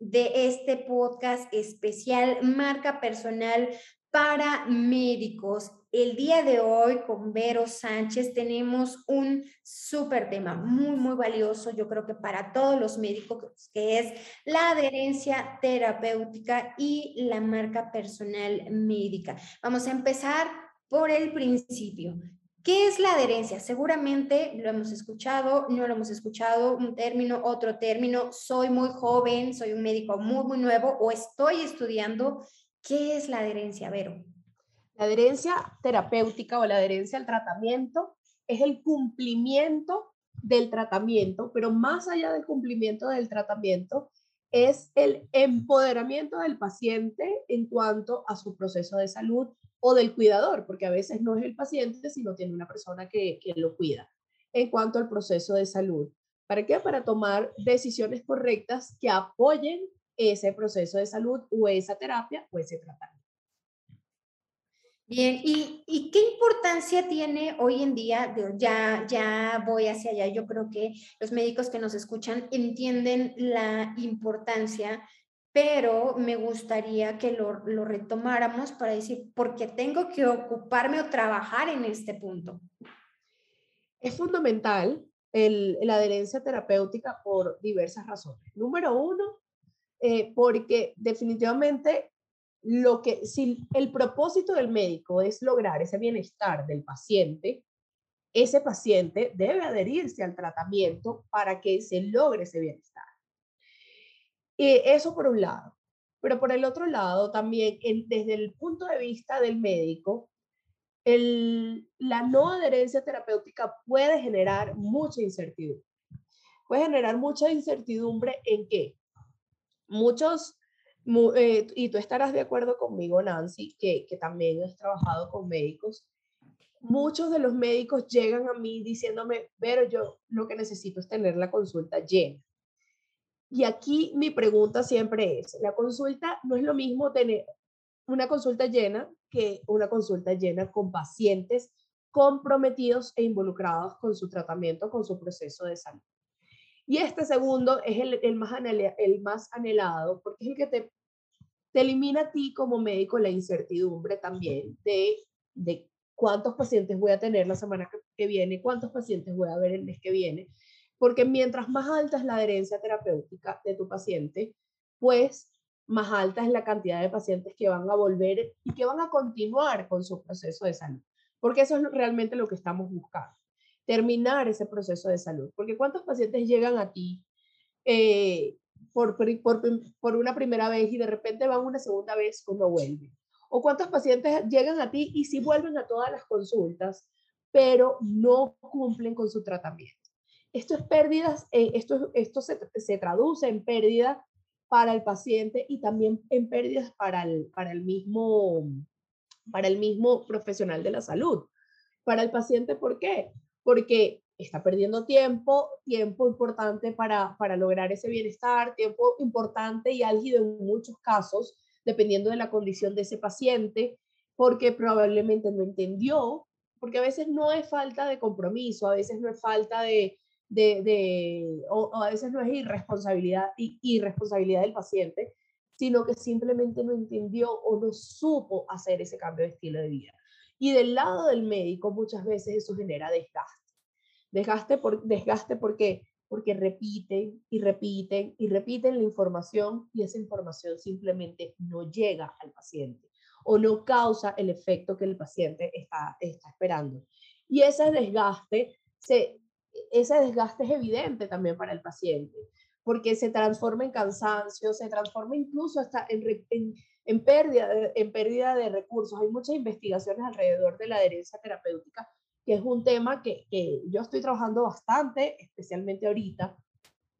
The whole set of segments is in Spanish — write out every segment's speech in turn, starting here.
de este podcast especial Marca Personal para Médicos. El día de hoy con Vero Sánchez tenemos un súper tema muy, muy valioso, yo creo que para todos los médicos, que es la adherencia terapéutica y la marca personal médica. Vamos a empezar por el principio. ¿Qué es la adherencia? Seguramente lo hemos escuchado, no lo hemos escuchado, un término, otro término, soy muy joven, soy un médico muy, muy nuevo o estoy estudiando. ¿Qué es la adherencia, Vero? La adherencia terapéutica o la adherencia al tratamiento es el cumplimiento del tratamiento, pero más allá del cumplimiento del tratamiento, es el empoderamiento del paciente en cuanto a su proceso de salud o del cuidador, porque a veces no es el paciente, sino tiene una persona que, que lo cuida, en cuanto al proceso de salud. ¿Para qué? Para tomar decisiones correctas que apoyen ese proceso de salud o esa terapia o ese tratamiento. Bien, ¿Y, ¿y, qué importancia tiene hoy en día? Ya, ya voy hacia allá. Yo creo que los médicos que nos escuchan entienden la importancia pero me gustaría que lo, retomáramos para decir, ¿por qué tengo que ocuparme o trabajar en este punto? Es fundamental la adherencia terapéutica por diversas razones. Número uno, eh, porque definitivamente lo que, si el propósito del médico es lograr ese bienestar del paciente, ese paciente debe adherirse al tratamiento para que se logre ese bienestar. Y eso por un lado. Pero por el otro lado, también desde el punto de vista del médico, el, la no adherencia terapéutica puede generar mucha incertidumbre. Puede generar mucha incertidumbre en que muchos, eh, y tú estarás de acuerdo conmigo, Nancy, que, que también has trabajado con médicos, muchos de los médicos llegan a mí diciéndome, pero yo lo que necesito es tener la consulta llena. Y aquí mi pregunta siempre es, la consulta no es lo mismo tener una consulta llena que una consulta llena con pacientes comprometidos e involucrados con su tratamiento, con su proceso de salud. Y este segundo es el, más, el más anhelado porque es el que te, te elimina a ti como médico la incertidumbre también de, de cuántos pacientes voy a tener la semana que, que viene, cuántos pacientes voy a ver el mes que viene porque mientras más alta es la adherencia terapéutica de tu paciente, pues más alta es la cantidad de pacientes que van a volver y que van a continuar con su proceso de salud. Porque eso es realmente lo que estamos buscando, terminar ese proceso de salud. Porque ¿cuántos pacientes llegan a ti eh, por, por, por, una primera vez y de repente van una segunda vez o no vuelven? ¿O cuántos pacientes llegan a ti y sí vuelven a todas las consultas, pero no cumplen con su tratamiento? Esto es pérdidas, eh, esto, esto se, se, traduce en pérdida para el paciente y también en pérdidas para el, para el, mismo, para el mismo profesional de la salud. Para el paciente, ¿por qué? Porque está perdiendo tiempo, tiempo importante para, para lograr ese bienestar, tiempo importante y álgido en muchos casos, dependiendo de la condición de ese paciente, porque probablemente no entendió, porque a veces no es falta de compromiso, a veces no es falta de, de, o, a veces no es irresponsabilidad, irresponsabilidad del paciente, sino que simplemente no entendió o no supo hacer ese cambio de estilo de vida. Y del lado del médico muchas veces eso genera desgaste. Desgaste, por, desgaste porque, porque repiten y repiten y repiten la información y esa información simplemente no llega al paciente o no causa el efecto que el paciente está, está esperando. Y ese desgaste se, ese desgaste es evidente también para el paciente, porque se transforma en cansancio, se transforma incluso hasta en, en, pérdida, de, en pérdida de recursos. Hay muchas investigaciones alrededor de la adherencia terapéutica, que es un tema que, que yo estoy trabajando bastante, especialmente ahorita,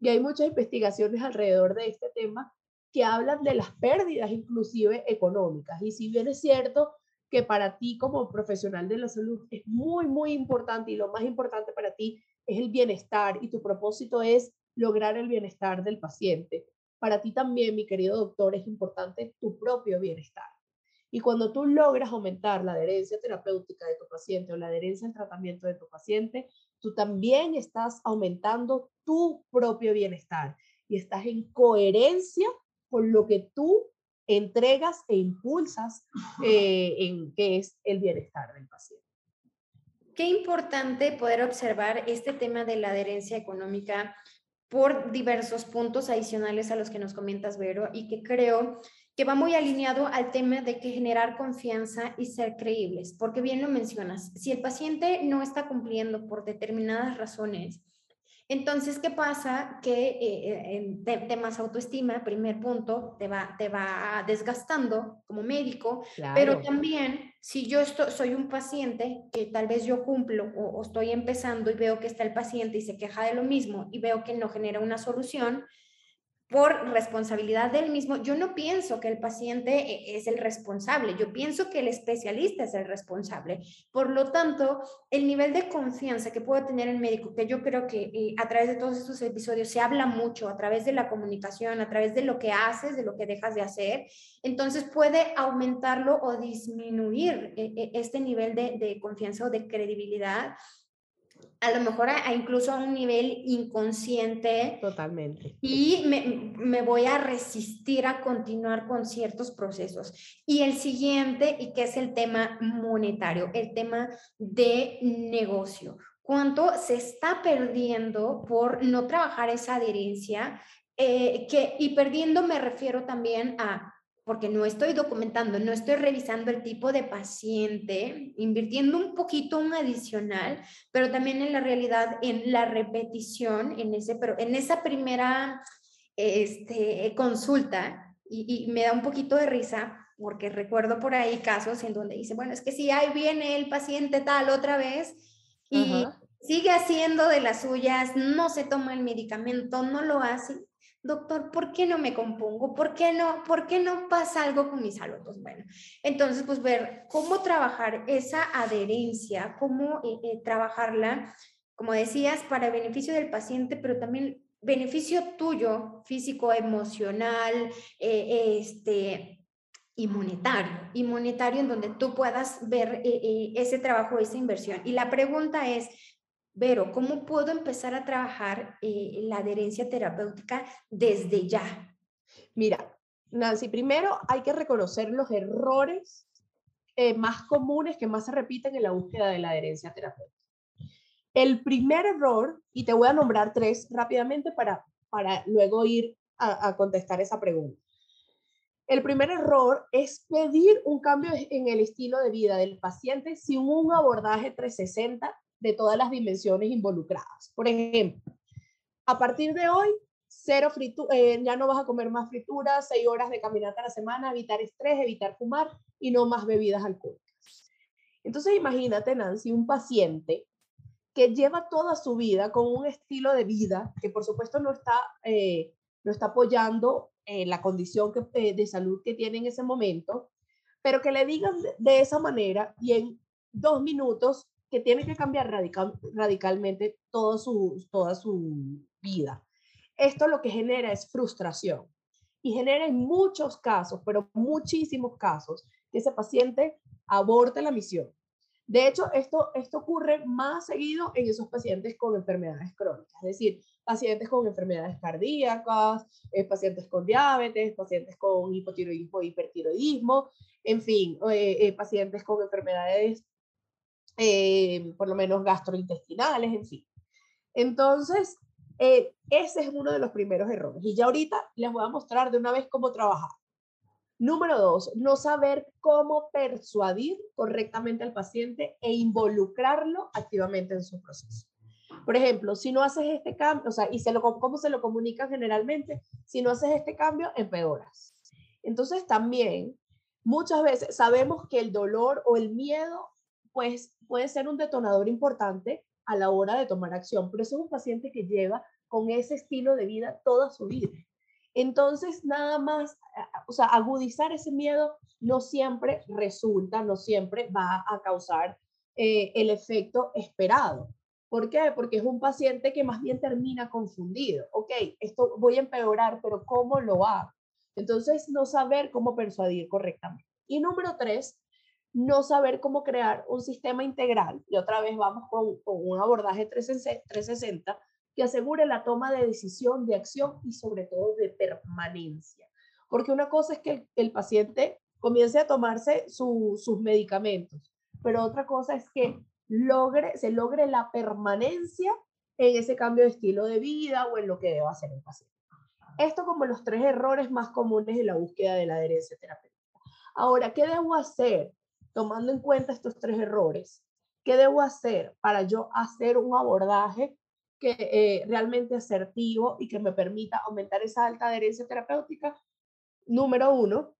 y hay muchas investigaciones alrededor de este tema que hablan de las pérdidas inclusive económicas. Y si bien es cierto que para ti como profesional de la salud es muy, muy importante y lo más importante para ti es el bienestar y tu propósito es lograr el bienestar del paciente. Para ti también, mi querido doctor, es importante tu propio bienestar. Y cuando tú logras aumentar la adherencia terapéutica de tu paciente o la adherencia al tratamiento de tu paciente, tú también estás aumentando tu propio bienestar y estás en coherencia con lo que tú entregas e impulsas eh, en qué es el bienestar del paciente. Qué importante poder observar este tema de la adherencia económica por diversos puntos adicionales a los que nos comentas, Vero, y que creo que va muy alineado al tema de que generar confianza y ser creíbles, porque bien lo mencionas, si el paciente no está cumpliendo por determinadas razones, entonces, ¿qué pasa? Que eh, en temas autoestima, primer punto, te va, te va desgastando como médico, pero también si yo estoy, soy un paciente que tal vez yo cumplo o, o estoy empezando y veo que está el paciente y se queja de lo mismo y veo que no genera una solución, por responsabilidad del mismo, yo no pienso que el paciente eh, es el responsable, yo pienso que el especialista es el responsable. Por lo tanto, el nivel de confianza que puede tener el médico, que yo creo que eh, a través de todos estos episodios se habla mucho, a través de la comunicación, a través de lo que haces, de lo que dejas de hacer, entonces puede aumentarlo o disminuir eh, este nivel de, de confianza o de credibilidad a lo mejor a, incluso a un nivel inconsciente. Totalmente. Y me, me, voy a resistir a continuar con ciertos procesos. Y el siguiente, y que es el tema monetario, el tema de negocio. ¿Cuánto se está perdiendo por no trabajar esa adherencia? Eh, que, y perdiendo me refiero también a porque no estoy documentando, no estoy revisando el tipo de paciente, invirtiendo un poquito un adicional, pero también en la realidad, en la repetición, en, ese, pero en esa primera este, consulta, y, y me da un poquito de risa, porque recuerdo por ahí casos en donde dice, bueno, es que si ahí viene el paciente tal otra vez y sigue haciendo de las suyas, no se toma el medicamento, no lo hace, doctor, ¿por qué no me compongo? ¿Por qué no, por qué no pasa algo con mi salud? Pues bueno, entonces, pues ver cómo trabajar esa adherencia, cómo eh, eh, trabajarla, como decías, para beneficio del paciente, pero también beneficio tuyo, físico, emocional, eh, este, y monetario en donde tú puedas ver ese trabajo, esa inversión. Y la pregunta es, Vero, ¿cómo puedo empezar a trabajar eh, la adherencia terapéutica desde ya? Mira, Nancy, primero hay que reconocer los errores eh, más comunes que más se repiten en la búsqueda de la adherencia terapéutica. El primer error, y te voy a nombrar tres rápidamente para, para luego ir a, a contestar esa pregunta. El primer error es pedir un cambio en el estilo de vida del paciente sin un abordaje 360 de todas las dimensiones involucradas. Por ejemplo, a partir de hoy, cero eh, ya no vas a comer más frituras, seis horas de caminata a la semana, evitar estrés, evitar fumar y no más bebidas alcohólicas. Entonces imagínate, Nancy, un paciente que lleva toda su vida con un estilo de vida que por supuesto no está, eh, no está apoyando eh, la condición que, de salud que tiene en ese momento, pero que le digan de esa manera y en dos minutos que tiene que cambiar radical, radicalmente todo su, toda su vida. Esto lo que genera es frustración y genera en muchos casos, pero muchísimos casos, que ese paciente aborte la misión. De hecho, esto, esto ocurre más seguido en esos pacientes con enfermedades crónicas, es decir, pacientes con enfermedades cardíacas, eh, pacientes con diabetes, pacientes con hipotiroidismo, hipertiroidismo, en fin, eh, eh, pacientes con enfermedades eh, por lo menos gastrointestinales, en fin. Entonces, eh, ese es uno de los primeros errores. Y ya ahorita les voy a mostrar de una vez cómo trabajar. Número dos, no saber cómo persuadir correctamente al paciente e involucrarlo activamente en su proceso. Por ejemplo, si no haces este cambio, o sea, y se lo, cómo se lo comunican generalmente, si no haces este cambio, empeoras. Entonces también, muchas veces sabemos que el dolor o el miedo pues puede ser un detonador importante a la hora de tomar acción, pero es un paciente que lleva con ese estilo de vida toda su vida. Entonces, nada más, o sea, agudizar ese miedo no siempre resulta, no siempre va a causar eh, el efecto esperado. ¿Por qué? Porque es un paciente que más bien termina confundido. Ok, esto voy a empeorar, pero ¿cómo lo hago? Entonces, no saber cómo persuadir correctamente. Y número tres, no saber cómo crear un sistema integral, y otra vez vamos con, un abordaje 360 que asegure la toma de decisión, de acción y sobre todo de permanencia. Porque una cosa es que el, paciente comience a tomarse sus medicamentos, pero otra cosa es que logre, se logre la permanencia en ese cambio de estilo de vida o en lo que deba hacer el paciente. Esto como los tres errores más comunes en la búsqueda de la adherencia terapéutica. Ahora, ¿qué debo hacer tomando en cuenta estos tres errores? ¿Qué debo hacer para yo hacer un abordaje que eh, realmente asertivo y que me permita aumentar esa alta adherencia terapéutica? Número uno,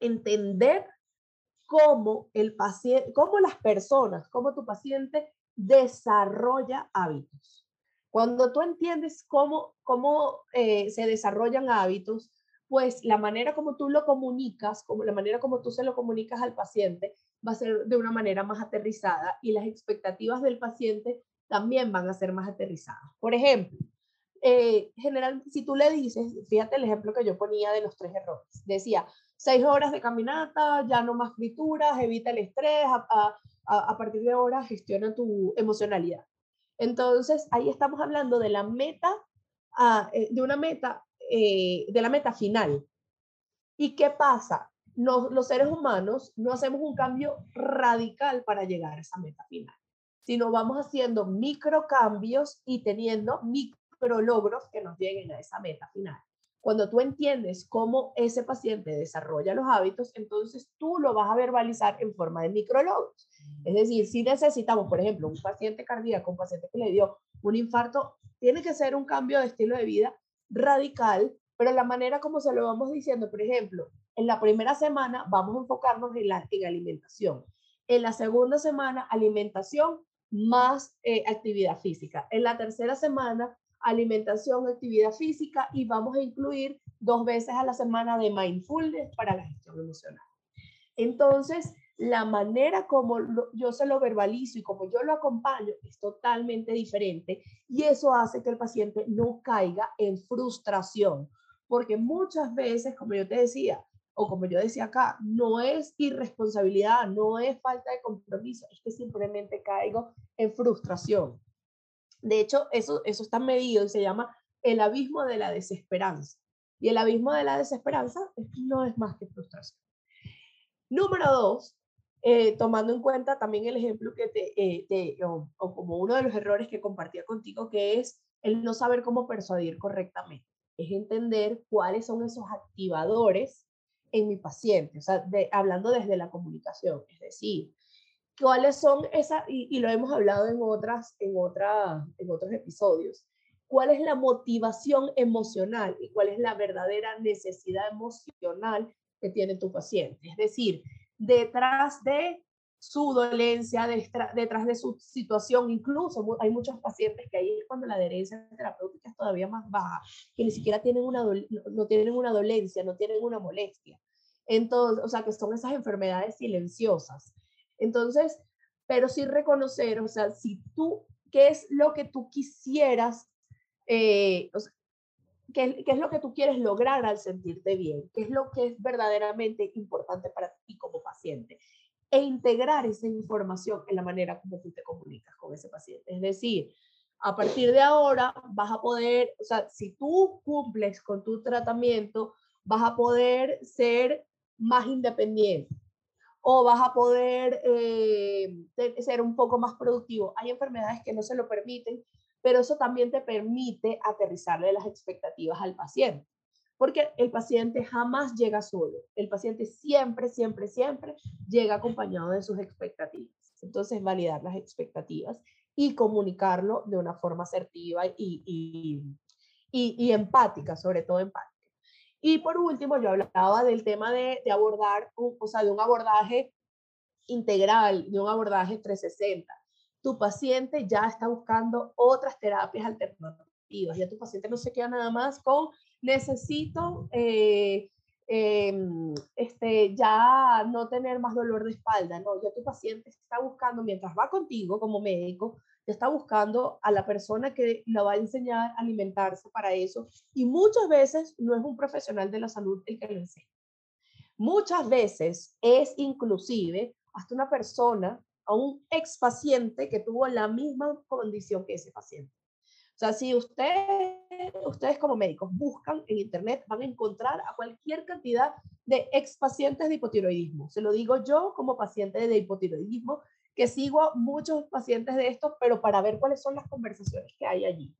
entender cómo el paciente, cómo las personas, cómo tu paciente desarrolla hábitos. Cuando tú entiendes cómo, cómo eh, se desarrollan hábitos, pues la manera como tú lo comunicas, como la manera como tú se lo comunicas al paciente, va a ser de una manera más aterrizada y las expectativas del paciente también van a ser más aterrizadas. Por ejemplo, eh, general, si tú le dices, fíjate el ejemplo que yo ponía de los tres errores, decía, seis horas de caminata, ya no más frituras, evita el estrés, a, partir de ahora gestiona tu emocionalidad. Entonces, ahí estamos hablando de la meta, eh, de una meta, eh, de la meta final. ¿Y qué pasa? los seres humanos no hacemos un cambio radical para llegar a esa meta final, sino vamos haciendo micro cambios y teniendo micro logros que nos lleguen a esa meta final. Cuando tú entiendes cómo ese paciente desarrolla los hábitos, entonces tú lo vas a verbalizar en forma de micrologros. Es decir, si necesitamos, por ejemplo, un paciente cardíaco, un paciente que le dio un infarto, tiene que ser un cambio de estilo de vida radical, pero la manera como se lo vamos diciendo, por ejemplo, en la primera semana vamos a enfocarnos en la en alimentación. En la segunda semana, alimentación más eh, actividad física. En la tercera semana, alimentación, actividad física y vamos a incluir dos veces a la semana de mindfulness para la gestión emocional. Entonces, la manera como yo se lo verbalizo y como yo lo acompaño es totalmente diferente y eso hace que el paciente no caiga en frustración, porque muchas veces, como yo te decía, o como yo decía acá, no es irresponsabilidad, no es falta de compromiso, es que simplemente caigo en frustración. De hecho, eso, eso está medido y se llama el abismo de la desesperanza. Y el abismo de la desesperanza no es más que frustración. Número dos, eh, tomando en cuenta también el ejemplo que te, eh, o, como uno de los errores que compartía contigo, que es el no saber cómo persuadir correctamente. Es entender cuáles son esos activadores en mi paciente, o sea, hablando desde la comunicación, es decir, cuáles son esas, y, lo hemos hablado en, otras, en, otra, en otros episodios, cuál es la motivación emocional y cuál es la verdadera necesidad emocional que tiene tu paciente. Es decir, detrás de su dolencia, detrás de su situación, incluso hay muchos pacientes que ahí es cuando la adherencia terapéutica es todavía más baja, que ni siquiera tienen una, no tienen una dolencia, no tienen una molestia. Entonces, o sea, que son esas enfermedades silenciosas. Entonces, pero sí reconocer, o sea, si tú, ¿qué es lo que tú quisieras, eh, qué, es lo que tú quieres lograr al sentirte bien? ¿Qué es lo que es verdaderamente importante para ti como paciente? E integrar esa información en la manera como tú te comunicas con ese paciente. Es decir, a partir de ahora vas a poder, o sea, si tú cumples con tu tratamiento, vas a poder ser más independiente o vas a poder eh, ser un poco más productivo. Hay enfermedades que no se lo permiten, pero eso también te permite aterrizarle las expectativas al paciente, porque el paciente jamás llega solo, el paciente siempre, siempre, siempre llega acompañado de sus expectativas. Entonces, validar las expectativas y comunicarlo de una forma asertiva y, y, y, y empática, sobre todo empática. Y por último, yo hablaba del tema de, de abordar, o sea, de un abordaje integral, de un abordaje 360. Tu paciente ya está buscando otras terapias alternativas. Ya tu paciente no se queda nada más con necesito eh, em, este, ya no tener más dolor de espalda. No, ya tu paciente está buscando, mientras va contigo como médico, está buscando a la persona que la va a enseñar a alimentarse para eso. Y muchas veces no es un profesional de la salud el que lo enseña. Muchas veces es inclusive hasta una persona, a un ex paciente que tuvo la misma condición que ese paciente. O sea, si usted, ustedes como médicos buscan en Internet, van a encontrar a cualquier cantidad de ex pacientes de hipotiroidismo. Se lo digo yo como paciente de hipotiroidismo, que sigo a muchos pacientes de estos, pero para ver cuáles son las conversaciones que hay allí.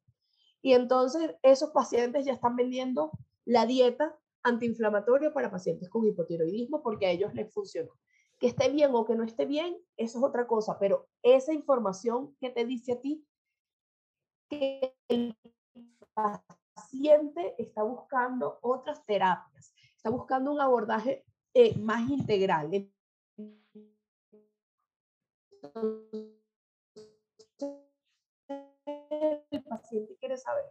Y entonces esos pacientes ya están vendiendo la dieta antiinflamatoria para pacientes con hipotiroidismo porque a ellos les funcionó. Que esté bien o que no esté bien, eso es otra cosa, pero esa información que te dice a ti que el paciente está buscando otras terapias, está buscando un abordaje eh, más integral. El paciente quiere saber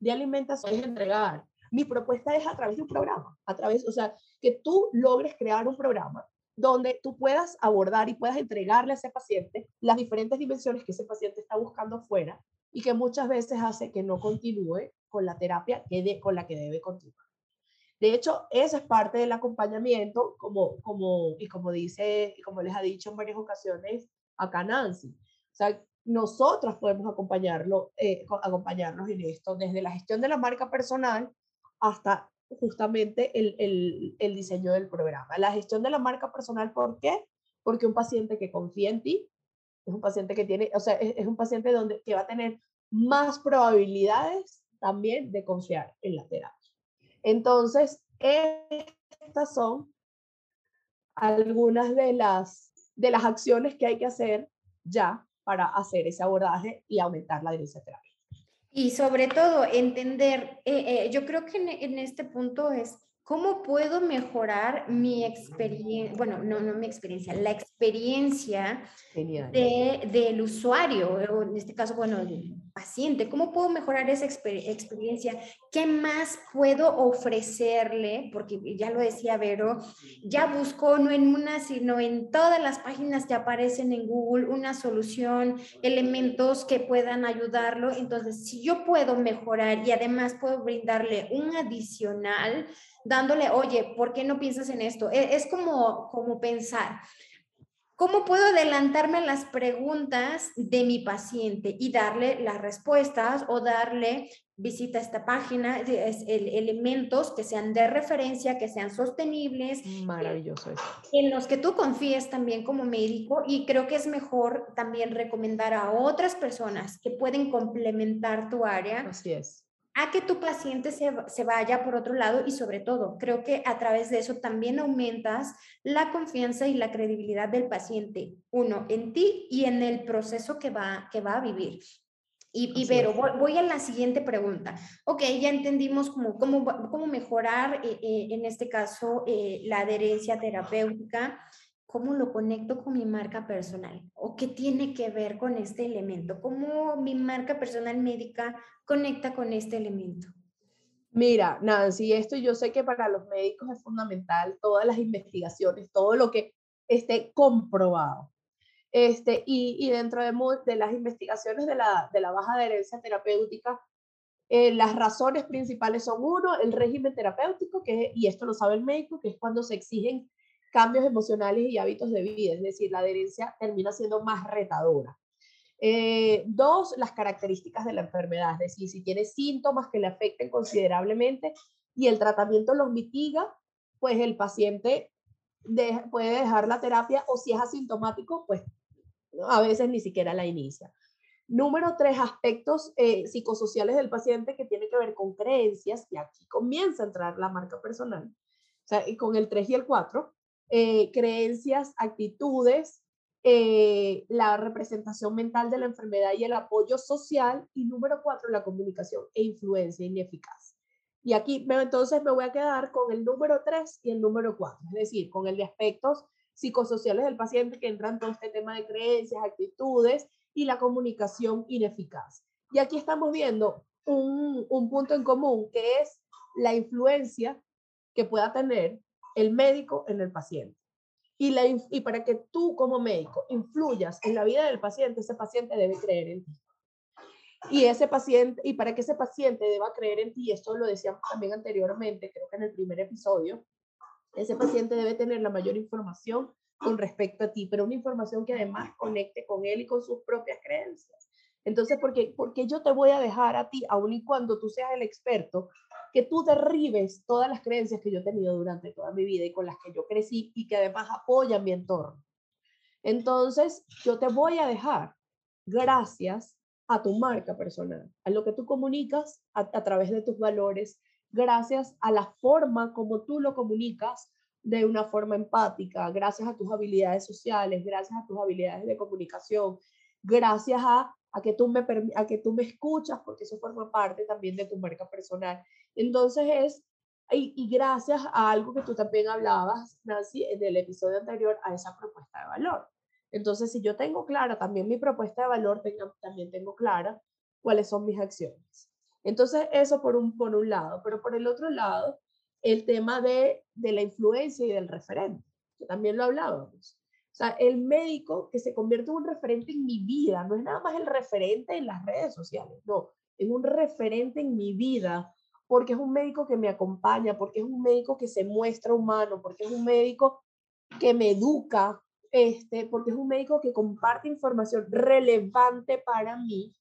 de alimentación es entregar. Mi propuesta es a través de un programa, a través, o sea, que tú logres crear un programa donde tú puedas abordar y puedas entregarle a ese paciente las diferentes dimensiones que ese paciente está buscando fuera y que muchas veces hace que no continúe con la terapia que con la que debe continuar. De hecho, esa es parte del acompañamiento, como, como, y como dice, y como les ha dicho en varias ocasiones acá Nancy. O sea, nosotras podemos acompañarlo, eh, acompañarnos en esto, desde la gestión de la marca personal hasta justamente el, el, el, diseño del programa. La gestión de la marca personal, ¿por qué? Porque un paciente que confía en ti es un paciente que tiene, o sea, es, un paciente donde, que va a tener más probabilidades también de confiar en la terapia. Entonces, estas son algunas de las, de las acciones que hay que hacer ya para hacer ese abordaje y aumentar la adherencia terapia. Y sobre todo, entender, eh, eh, yo creo que en, en, este punto es ¿Cómo puedo mejorar mi experiencia? Bueno, no, no mi experiencia, la experiencia de, del usuario, o en este caso, bueno, del paciente. ¿Cómo puedo mejorar esa experiencia? ¿Qué más puedo ofrecerle? Porque ya lo decía Vero, ya busco no en una, sino en todas las páginas que aparecen en Google una solución, elementos que puedan ayudarlo. Entonces, si yo puedo mejorar y además puedo brindarle un adicional, dándole, oye, ¿por qué no piensas en esto? E, es, como, como pensar, ¿cómo puedo adelantarme a las preguntas de mi paciente y darle las respuestas o darle visita a esta página, es, elementos que sean de referencia, que sean sostenibles. Maravilloso eso. En los que tú confíes también como médico y creo que es mejor también recomendar a otras personas que pueden complementar tu área. Así es a que tu paciente se, se, vaya por otro lado y sobre todo, creo que a través de eso también aumentas la confianza y la credibilidad del paciente, uno, en ti y en el proceso que va, que va a vivir. Y, y pero voy, a la siguiente pregunta. Ok, ya entendimos cómo, cómo, cómo mejorar, eh, eh, en este caso, eh, la adherencia terapéutica ¿Cómo lo conecto con mi marca personal? ¿O qué tiene que ver con este elemento? ¿Cómo mi marca personal médica conecta con este elemento? Mira, Nancy, esto yo sé que para los médicos es fundamental, todas las investigaciones, todo lo que esté comprobado. Este, y, y dentro de, de, las investigaciones de la, de la baja adherencia terapéutica, eh, las razones principales son uno, el régimen terapéutico, que, y esto lo sabe el médico, que es cuando se exigen cambios emocionales y hábitos de vida, es decir, la adherencia termina siendo más retadora. Eh, dos, las características de la enfermedad, es decir, si tiene síntomas que le afecten considerablemente y el tratamiento los mitiga, pues el paciente puede dejar la terapia o si es asintomático, pues a veces ni siquiera la inicia. Número tres, aspectos eh, psicosociales del paciente que tiene que ver con creencias, y aquí comienza a entrar la marca personal, o sea, con el 3 y el 4, eh, creencias, actitudes, eh, la representación mental de la enfermedad y el apoyo social. Y número cuatro, la comunicación e influencia ineficaz. Y aquí entonces me voy a quedar con el número tres y el número cuatro, es decir, con el de aspectos psicosociales del paciente que entran todo este tema de creencias, actitudes y la comunicación ineficaz. Y aquí estamos viendo un, un punto en común que es la influencia que pueda tener el médico en el paciente. Y, la, y para que tú como médico influyas en la vida del paciente, ese paciente debe creer en ti. Y ese paciente, y para que ese paciente deba creer en ti, esto lo decíamos también anteriormente, creo que en el primer episodio, ese paciente debe tener la mayor información con respecto a ti, pero una información que además conecte con él y con sus propias creencias. Entonces, ¿por qué, porque yo te voy a dejar a ti, aun y cuando tú seas el experto, que tú derribes todas las creencias que yo he tenido durante toda mi vida y con las que yo crecí y que además apoyan mi entorno? Entonces, yo te voy a dejar gracias a tu marca personal, a lo que tú comunicas a, a través de tus valores, gracias a la forma como tú lo comunicas de una forma empática, gracias a tus habilidades sociales, gracias a tus habilidades de comunicación, gracias a, a, que, tú me, a que tú me escuchas, porque eso forma parte también de tu marca personal. Entonces es, y, y gracias a algo que tú también hablabas, Nancy, en el episodio anterior, a esa propuesta de valor. Entonces, si yo tengo clara también mi propuesta de valor, tengo, también tengo clara cuáles son mis acciones. Entonces, eso por un, por un lado, pero por el otro lado, el tema de, de la influencia y del referente, que también lo hablábamos. O sea, el médico que se convierte en un referente en mi vida, no es nada más el referente en las redes sociales, no, es un referente en mi vida, porque es un médico que me acompaña, porque es un médico que se muestra humano, porque es un médico que me educa, este, porque es un médico que comparte información relevante para mí,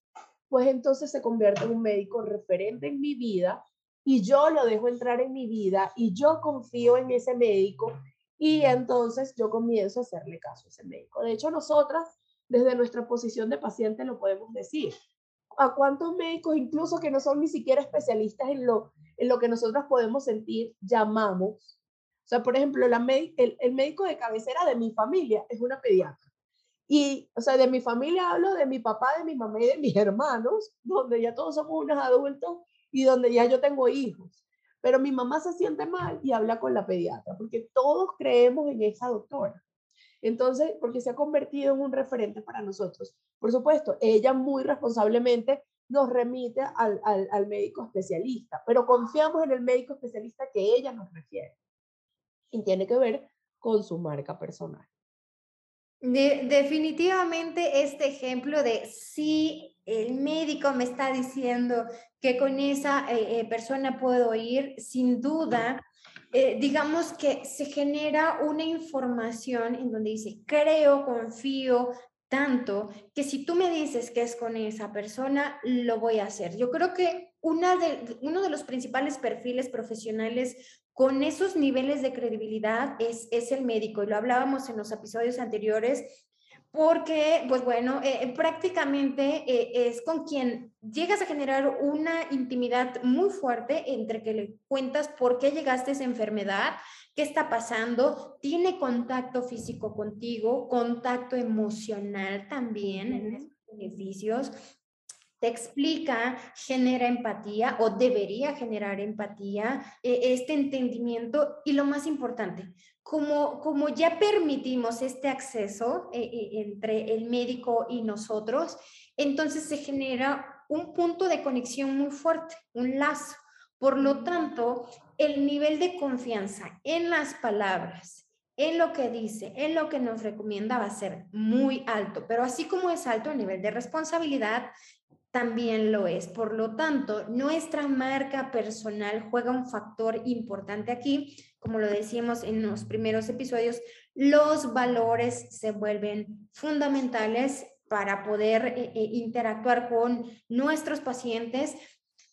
pues entonces se convierte en un médico referente en mi vida y yo lo dejo entrar en mi vida y yo confío en ese médico y entonces yo comienzo a hacerle caso a ese médico. De hecho, nosotras, desde nuestra posición de paciente, lo podemos decir. ¿A cuántos médicos, incluso que no son ni siquiera especialistas en lo, en lo que nosotras podemos sentir, llamamos? O sea, por ejemplo, la el, el médico de cabecera de mi familia es una pediatra. Y, o sea, de mi familia hablo de mi papá, de mi mamá y de mis hermanos, donde ya todos somos unos adultos y donde ya yo tengo hijos. Pero mi mamá se siente mal y habla con la pediatra, porque todos creemos en esa doctora. Entonces, porque se ha convertido en un referente para nosotros. Por supuesto, ella muy responsablemente nos remite al, al, al médico especialista, pero confiamos en el médico especialista que ella nos refiere. Y tiene que ver con su marca personal. De, definitivamente este ejemplo de si el médico me está diciendo que con esa eh, eh, persona puedo ir, sin duda, eh, digamos que se genera una información en donde dice, creo, confío tanto, que si tú me dices que es con esa persona, lo voy a hacer. Yo creo que uno de los principales perfiles profesionales con esos niveles de credibilidad es, es el médico, y lo hablábamos en los episodios anteriores, porque, pues bueno, eh, prácticamente eh, es con quien llegas a generar una intimidad muy fuerte entre que le cuentas por qué llegaste a esa enfermedad, qué está pasando, tiene contacto físico contigo, contacto emocional también en esos beneficios, te explica, genera empatía o debería generar empatía, eh, este entendimiento y lo más importante, como, como ya permitimos este acceso eh, eh, entre el médico y nosotros, entonces se genera un punto de conexión muy fuerte, un lazo. Por lo tanto, el nivel de confianza en las palabras, en lo que dice, en lo que nos recomienda va a ser muy alto, pero así como es alto el nivel de responsabilidad, también lo es. Por lo tanto, nuestra marca personal juega un factor importante aquí. Como lo decíamos en los primeros episodios, los valores se vuelven fundamentales para poder eh, eh, interactuar con nuestros pacientes.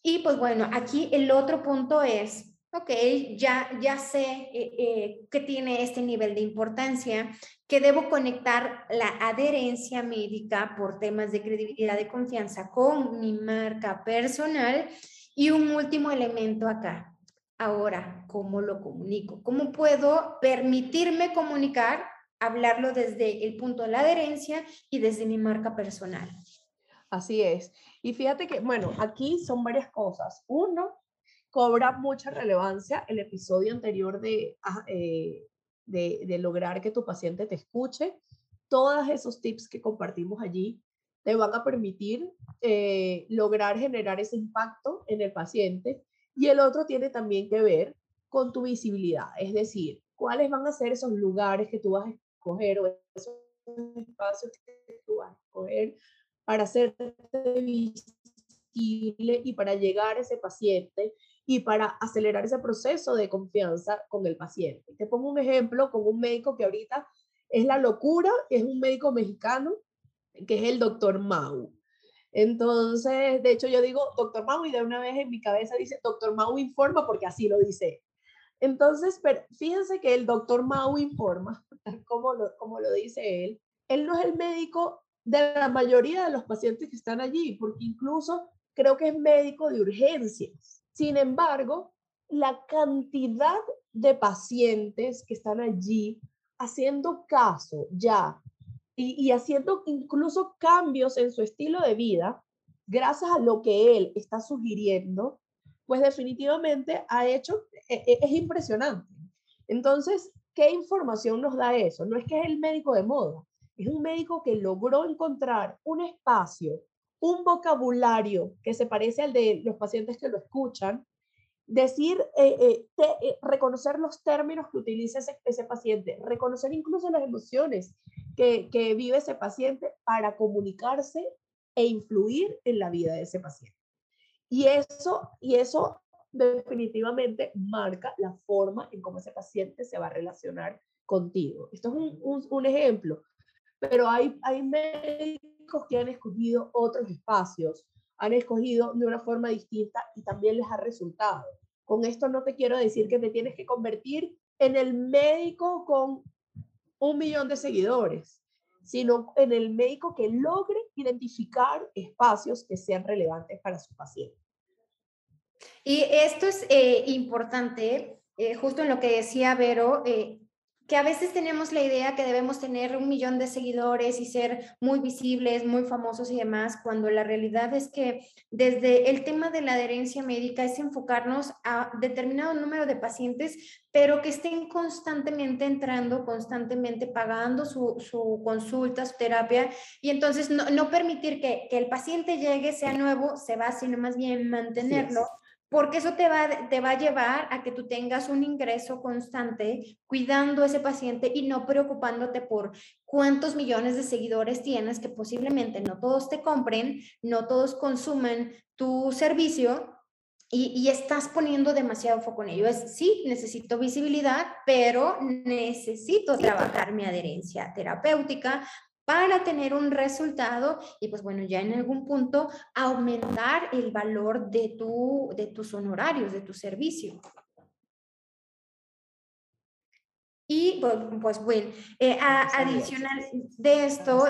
Y pues bueno, aquí el otro punto es ok, ya, ya sé eh, eh, que tiene este nivel de importancia, que debo conectar la adherencia médica por temas de credibilidad y confianza con mi marca personal. Y un último elemento acá. Ahora, ¿cómo lo comunico? ¿Cómo puedo permitirme comunicar, hablarlo desde el punto de la adherencia y desde mi marca personal? Así es. Y fíjate que, bueno, aquí son varias cosas. Uno, cobra mucha relevancia el episodio anterior de, ah, eh, de, lograr que tu paciente te escuche. Todos esos tips que compartimos allí te van a permitir eh, lograr generar ese impacto en el paciente. Y el otro tiene también que ver con tu visibilidad, es decir, cuáles van a ser esos lugares que tú vas a escoger o esos espacios que tú vas a escoger para hacerte visible y para llegar a ese paciente y para acelerar ese proceso de confianza con el paciente. Te pongo un ejemplo con un médico que ahorita es la locura, es un médico mexicano, que es el doctor Mau. Entonces, de hecho, yo digo doctor Mau y de una vez en mi cabeza dice doctor Mau informa porque así lo dice. Entonces, pero fíjense que el doctor Mau informa, como lo, como lo dice él, él no es el médico de la mayoría de los pacientes que están allí, porque incluso creo que es médico de urgencias. Sin embargo, la cantidad de pacientes que están allí haciendo caso ya y, haciendo incluso cambios en su estilo de vida, gracias a lo que él está sugiriendo, pues definitivamente ha hecho, e, e, es impresionante. Entonces, ¿qué información nos da eso? No es que es el médico de moda, es un médico que logró encontrar un espacio, un vocabulario que se parece al de los pacientes que lo escuchan, decir, eh, eh, eh, reconocer los términos que utiliza ese, paciente, reconocer incluso las emociones que, vive ese paciente para comunicarse e influir en la vida de ese paciente. Y eso, y eso definitivamente marca la forma en cómo ese paciente se va a relacionar contigo. Esto es un ejemplo, pero hay, hay médicos que han escogido otros espacios han escogido de una forma distinta y también les ha resultado. Con esto no te quiero decir que te tienes que convertir en el médico con un millón de seguidores, sino en el médico que logre identificar espacios que sean relevantes para su paciente. Y esto es eh, importante, eh, justo en lo que decía Vero, eh, que a veces tenemos la idea que debemos tener un millón de seguidores y ser muy visibles, muy famosos y demás, cuando la realidad es que desde el tema de la adherencia médica es enfocarnos a determinado número de pacientes, pero que estén constantemente entrando, constantemente pagando su, su consulta, su terapia, y entonces no, permitir que, que, el paciente llegue, sea nuevo, se va, sino más bien mantenerlo porque eso te va, te va a llevar a que tú tengas un ingreso constante cuidando a ese paciente y no preocupándote por cuántos millones de seguidores tienes, que posiblemente no todos te compren, no todos consumen tu servicio. Y, y estás poniendo demasiado foco en ello. Es, sí, necesito visibilidad, pero necesito trabajar mi adherencia terapéutica, para tener un resultado y pues bueno, ya en algún punto aumentar el valor de, tu, de tus honorarios, de tu servicio. Y pues, pues bueno, eh, adicional de esto,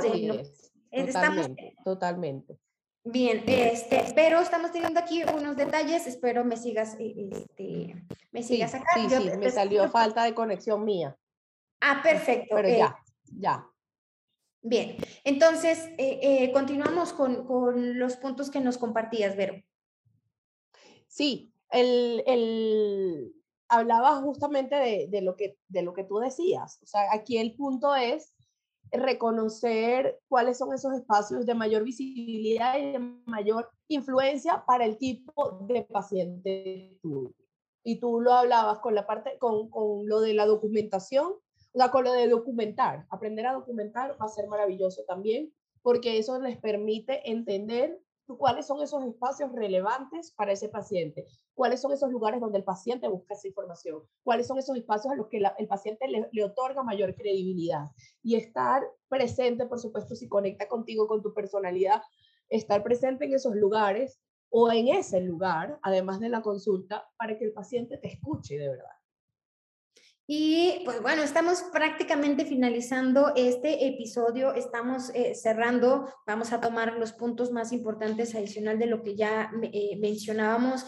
totalmente, totalmente. Bien, este, pero estamos teniendo aquí unos detalles, espero me sigas, eh, este, me sigas acá. Sí, sí, me salió falta de conexión mía. Ah, perfecto. Pero ya, ya. Bien, entonces eh, eh, continuamos con, con, los puntos que nos compartías, Vero. Sí, el, el, hablaba justamente de, de, lo que, de lo que tú decías. O sea, aquí el punto es reconocer cuáles son esos espacios de mayor visibilidad y de mayor influencia para el tipo de paciente Y tú lo hablabas con la parte, con, con lo de la documentación la con lo de documentar, aprender a documentar va a ser maravilloso también, porque eso les permite entender cuáles son esos espacios relevantes para ese paciente, cuáles son esos lugares donde el paciente busca esa información, cuáles son esos espacios a los que el paciente le, le, otorga mayor credibilidad. Y estar presente, por supuesto, si conecta contigo, con tu personalidad, estar presente en esos lugares o en ese lugar, además de la consulta, para que el paciente te escuche de verdad. Y pues bueno, estamos prácticamente finalizando este episodio, estamos eh, cerrando, vamos a tomar los puntos más importantes adicional de lo que ya eh, mencionábamos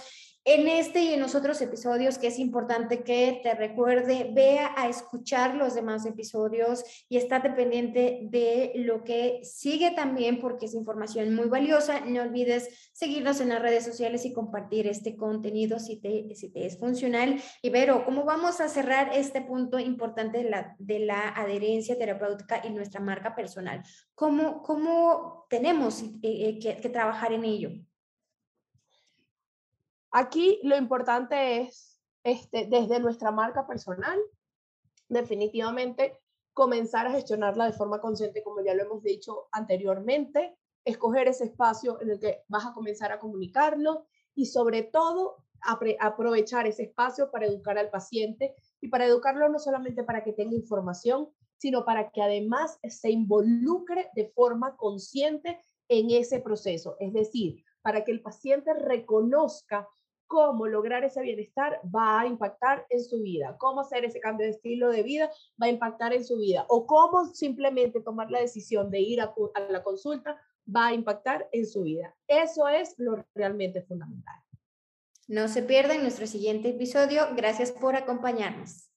en este y en los otros episodios que es importante que te recuerde, vea a escuchar los demás episodios y estate pendiente de lo que sigue también porque es información muy valiosa. No olvides seguirnos en las redes sociales y compartir este contenido si te, si te es funcional. Y Vero, ¿cómo vamos a cerrar este punto importante de la, de la adherencia terapéutica y nuestra marca personal? ¿Cómo, cómo tenemos eh, eh, que, que trabajar en ello? Aquí lo importante es, este, desde nuestra marca personal, definitivamente comenzar a gestionarla de forma consciente, como ya lo hemos dicho anteriormente, escoger ese espacio en el que vas a comenzar a comunicarlo y sobre todo aprovechar ese espacio para educar al paciente y para educarlo no solamente para que tenga información, sino para que además se involucre de forma consciente en ese proceso. Es decir, para que el paciente reconozca cómo lograr ese bienestar va a impactar en su vida, cómo hacer ese cambio de estilo de vida va a impactar en su vida, o cómo simplemente tomar la decisión de ir a, la consulta va a impactar en su vida. Eso es lo realmente fundamental. No se pierdan nuestro siguiente episodio. Gracias por acompañarnos.